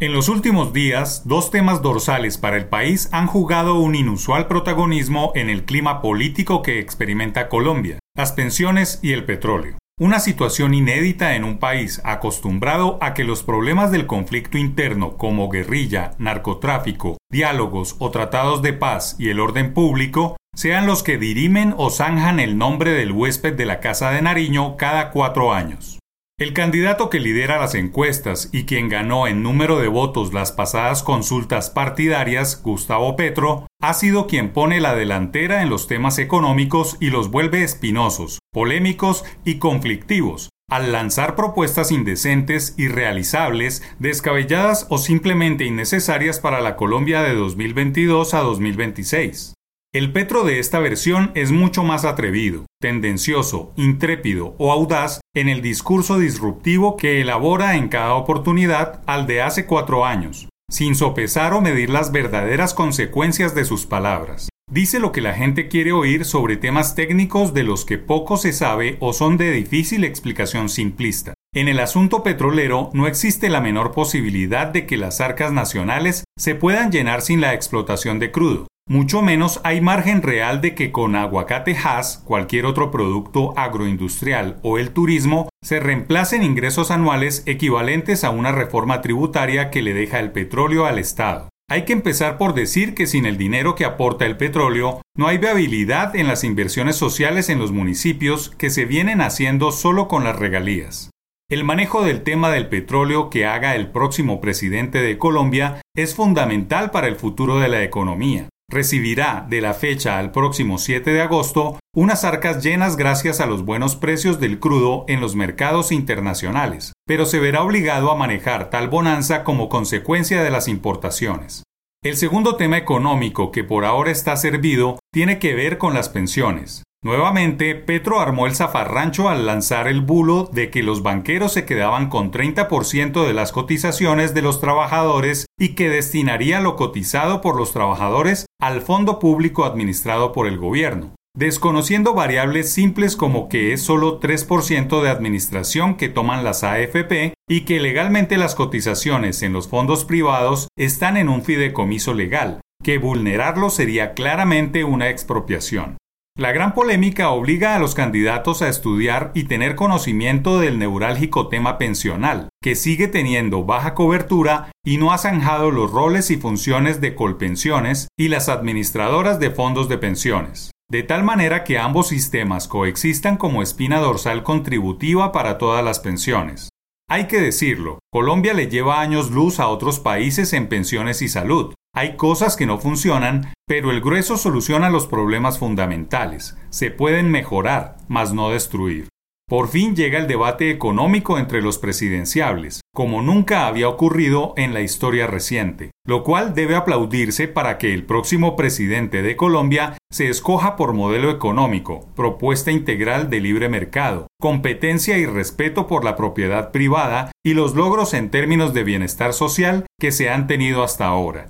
En los últimos días, dos temas dorsales para el país han jugado un inusual protagonismo en el clima político que experimenta Colombia, las pensiones y el petróleo. Una situación inédita en un país acostumbrado a que los problemas del conflicto interno como guerrilla, narcotráfico, diálogos o tratados de paz y el orden público sean los que dirimen o zanjan el nombre del huésped de la Casa de Nariño cada cuatro años. El candidato que lidera las encuestas y quien ganó en número de votos las pasadas consultas partidarias, Gustavo Petro, ha sido quien pone la delantera en los temas económicos y los vuelve espinosos, polémicos y conflictivos, al lanzar propuestas indecentes, irrealizables, descabelladas o simplemente innecesarias para la Colombia de 2022 a 2026. El Petro de esta versión es mucho más atrevido, tendencioso, intrépido o audaz en el discurso disruptivo que elabora en cada oportunidad al de hace cuatro años, sin sopesar o medir las verdaderas consecuencias de sus palabras. Dice lo que la gente quiere oír sobre temas técnicos de los que poco se sabe o son de difícil explicación simplista. En el asunto petrolero no existe la menor posibilidad de que las arcas nacionales se puedan llenar sin la explotación de crudo, mucho menos hay margen real de que con aguacate Hass, cualquier otro producto agroindustrial o el turismo se reemplacen ingresos anuales equivalentes a una reforma tributaria que le deja el petróleo al Estado. Hay que empezar por decir que sin el dinero que aporta el petróleo, no hay viabilidad en las inversiones sociales en los municipios que se vienen haciendo solo con las regalías. El manejo del tema del petróleo que haga el próximo presidente de Colombia es fundamental para el futuro de la economía recibirá de la fecha al próximo 7 de agosto unas arcas llenas gracias a los buenos precios del crudo en los mercados internacionales, pero se verá obligado a manejar tal bonanza como consecuencia de las importaciones. El segundo tema económico que por ahora está servido tiene que ver con las pensiones. Nuevamente, Petro armó el zafarrancho al lanzar el bulo de que los banqueros se quedaban con 30% de las cotizaciones de los trabajadores y que destinaría lo cotizado por los trabajadores al fondo público administrado por el gobierno, desconociendo variables simples como que es solo 3% de administración que toman las AFP y que legalmente las cotizaciones en los fondos privados están en un fideicomiso legal, que vulnerarlo sería claramente una expropiación. La gran polémica obliga a los candidatos a estudiar y tener conocimiento del neurálgico tema pensional, que sigue teniendo baja cobertura y no ha zanjado los roles y funciones de colpensiones y las administradoras de fondos de pensiones, de tal manera que ambos sistemas coexistan como espina dorsal contributiva para todas las pensiones. Hay que decirlo, Colombia le lleva años luz a otros países en pensiones y salud, hay cosas que no funcionan, pero el grueso soluciona los problemas fundamentales. Se pueden mejorar, mas no destruir. Por fin llega el debate económico entre los presidenciables, como nunca había ocurrido en la historia reciente, lo cual debe aplaudirse para que el próximo presidente de Colombia se escoja por modelo económico, propuesta integral de libre mercado, competencia y respeto por la propiedad privada y los logros en términos de bienestar social que se han tenido hasta ahora.